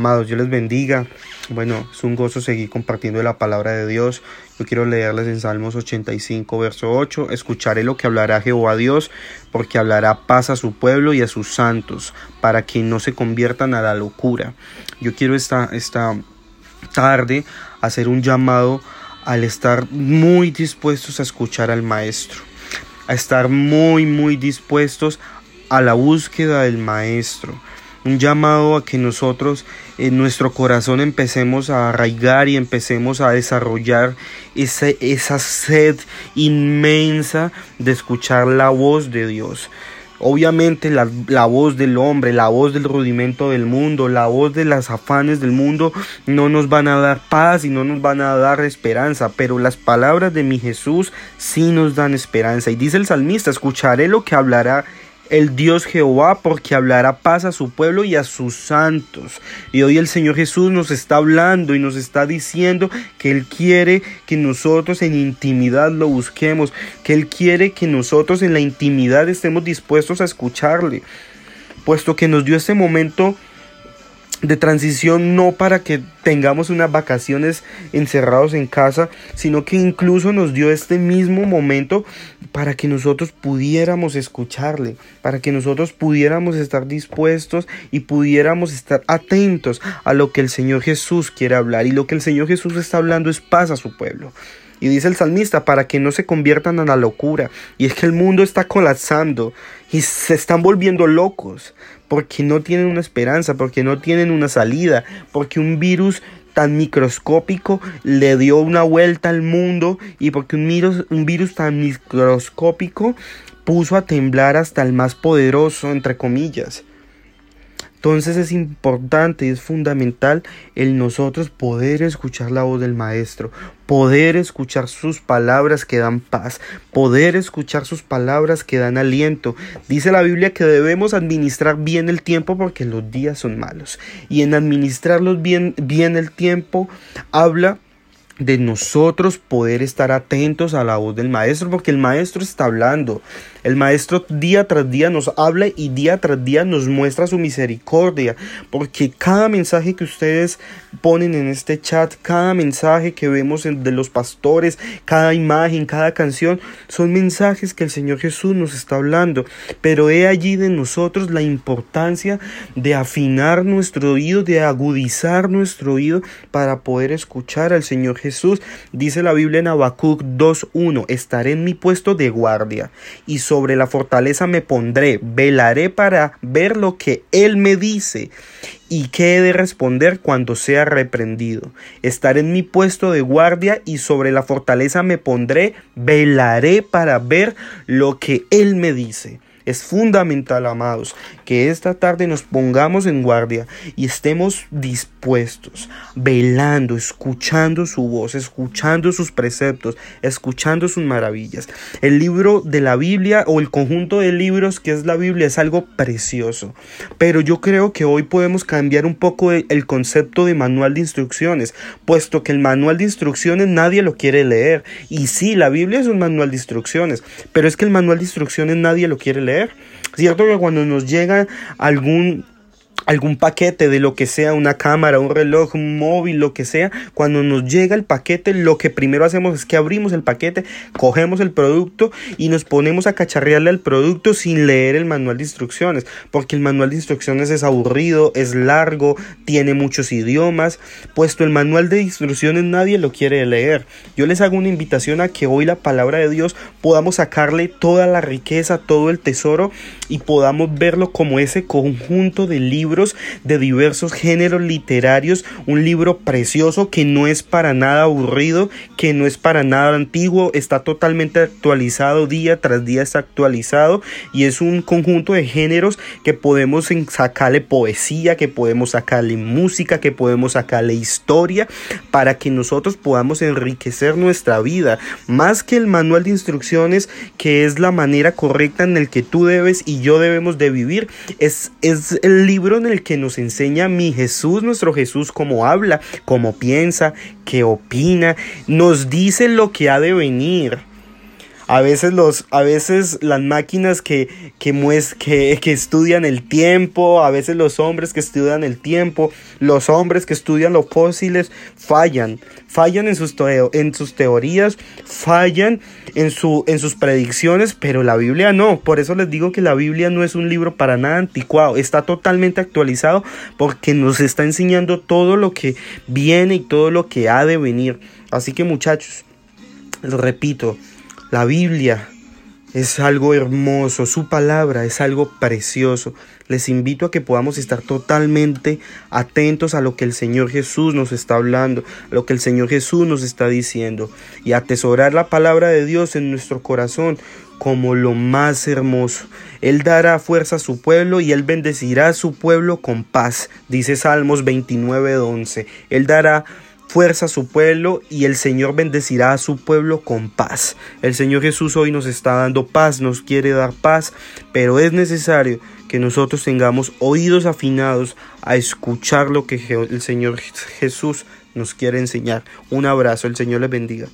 Amados, Dios les bendiga. Bueno, es un gozo seguir compartiendo la palabra de Dios. Yo quiero leerles en Salmos 85, verso 8. Escucharé lo que hablará Jehová Dios, porque hablará paz a su pueblo y a sus santos, para que no se conviertan a la locura. Yo quiero esta, esta tarde hacer un llamado al estar muy dispuestos a escuchar al Maestro, a estar muy, muy dispuestos a la búsqueda del Maestro un llamado a que nosotros en nuestro corazón empecemos a arraigar y empecemos a desarrollar esa, sed inmensa de escuchar la voz de Dios. Obviamente la, la, voz del hombre, la voz del rudimento del mundo, la voz de las afanes del mundo no nos van a dar paz y no nos van a dar esperanza, pero las palabras de mi Jesús sí nos dan esperanza. Y dice el salmista, escucharé lo que hablará el Dios Jehová, porque hablará paz a su pueblo y a sus santos. Y hoy el Señor Jesús nos está hablando y nos está diciendo que Él quiere que nosotros en intimidad lo busquemos, que Él quiere que nosotros en la intimidad estemos dispuestos a escucharle, puesto que nos dio este momento de transición no para que tengamos unas vacaciones encerrados en casa, sino que incluso nos dio este mismo momento para que nosotros pudiéramos escucharle, para que nosotros pudiéramos estar dispuestos y pudiéramos estar atentos a lo que el Señor Jesús quiere hablar. Y lo que el Señor Jesús está hablando es paz a su pueblo. Y dice el salmista, para que no se conviertan en la locura. Y es que el mundo está colapsando y se están volviendo locos porque no tienen una esperanza, porque no tienen una salida, porque un virus tan microscópico le dio una vuelta al mundo y porque un virus, tan microscópico puso a temblar hasta el más poderoso, entre comillas. Entonces es importante y es fundamental el nosotros poder escuchar la voz del Maestro, poder escuchar sus palabras que dan paz, poder escuchar sus palabras que dan aliento. Dice la Biblia que debemos administrar bien el tiempo porque los días son malos. Y en administrarlos bien, bien el tiempo habla de nosotros poder estar atentos a la voz del maestro porque el maestro está hablando el Maestro día tras día nos habla y día tras día nos muestra su misericordia, porque cada mensaje que ustedes ponen en este chat, cada mensaje que vemos de los pastores, cada imagen, cada canción, son mensajes que el Señor Jesús nos está hablando. Pero he allí de nosotros la importancia de afinar nuestro oído, de agudizar nuestro oído para poder escuchar al Señor Jesús. Dice la Biblia en Habacuc 2.1, estaré en mi puesto de guardia y sobre la fortaleza me pondré, velaré para ver lo que Él me dice y qué he de responder cuando sea reprendido. Estaré en mi puesto de guardia y sobre la fortaleza me pondré, velaré para ver lo que Él me dice. Es fundamental, amados, que esta tarde nos pongamos en guardia y estemos dispuestos, velando, escuchando su voz, escuchando sus preceptos, escuchando sus maravillas. El libro de la Biblia o el conjunto de libros que es la Biblia es algo precioso, pero yo creo que hoy podemos cambiar un poco el concepto de manual de instrucciones, puesto que el manual de instrucciones nadie lo quiere leer. Y sí, la Biblia es un manual de instrucciones, pero es que el manual de instrucciones nadie lo quiere leer. Cierto que cuando nos llega algún algún paquete de lo que sea, una cámara, un reloj, un móvil, lo que sea, cuando nos llega el paquete, lo que primero hacemos es que abrimos el paquete, cogemos el producto y nos ponemos a cacharrearle al producto sin leer el manual de instrucciones, porque el manual de instrucciones es aburrido, es largo, tiene muchos idiomas, puesto el manual de instrucciones nadie lo quiere leer. Yo les hago una invitación a que hoy la palabra de Dios podamos sacarle toda la riqueza, todo el tesoro y podamos verlo como ese conjunto de libros de diversos géneros literarios, un libro precioso que no es para nada aburrido, que no es para nada antiguo, está totalmente actualizado día tras día está actualizado y es un conjunto de géneros que podemos sacarle poesía, que podemos sacarle música, que podemos sacarle historia para que nosotros podamos enriquecer nuestra vida, más que el manual de instrucciones que es la manera correcta en el que tú debes y yo debemos de vivir, es, es el libro en el que nos enseña mi Jesús, nuestro Jesús, cómo habla, cómo piensa, qué opina, nos dice lo que ha de venir. A veces, los, a veces las máquinas que, que, que, que estudian el tiempo, a veces los hombres que estudian el tiempo, los hombres que estudian los fósiles, fallan. Fallan en sus, en sus teorías, fallan en, su, en sus predicciones, pero la Biblia no. Por eso les digo que la Biblia no es un libro para nada anticuado. Está totalmente actualizado porque nos está enseñando todo lo que viene y todo lo que ha de venir. Así que muchachos, les repito, la Biblia es algo hermoso, su palabra es algo precioso. Les invito a que podamos estar totalmente atentos a lo que el Señor Jesús nos está hablando, a lo que el Señor Jesús nos está diciendo y atesorar la palabra de Dios en nuestro corazón como lo más hermoso. Él dará fuerza a su pueblo y él bendecirá a su pueblo con paz, dice Salmos 29:11. Él dará fuerza a su pueblo y el Señor bendecirá a su pueblo con paz. El Señor Jesús hoy nos está dando paz, nos quiere dar paz, pero es necesario que nosotros tengamos oídos afinados a escuchar lo que el Señor Jesús nos quiere enseñar. Un abrazo, el Señor les bendiga.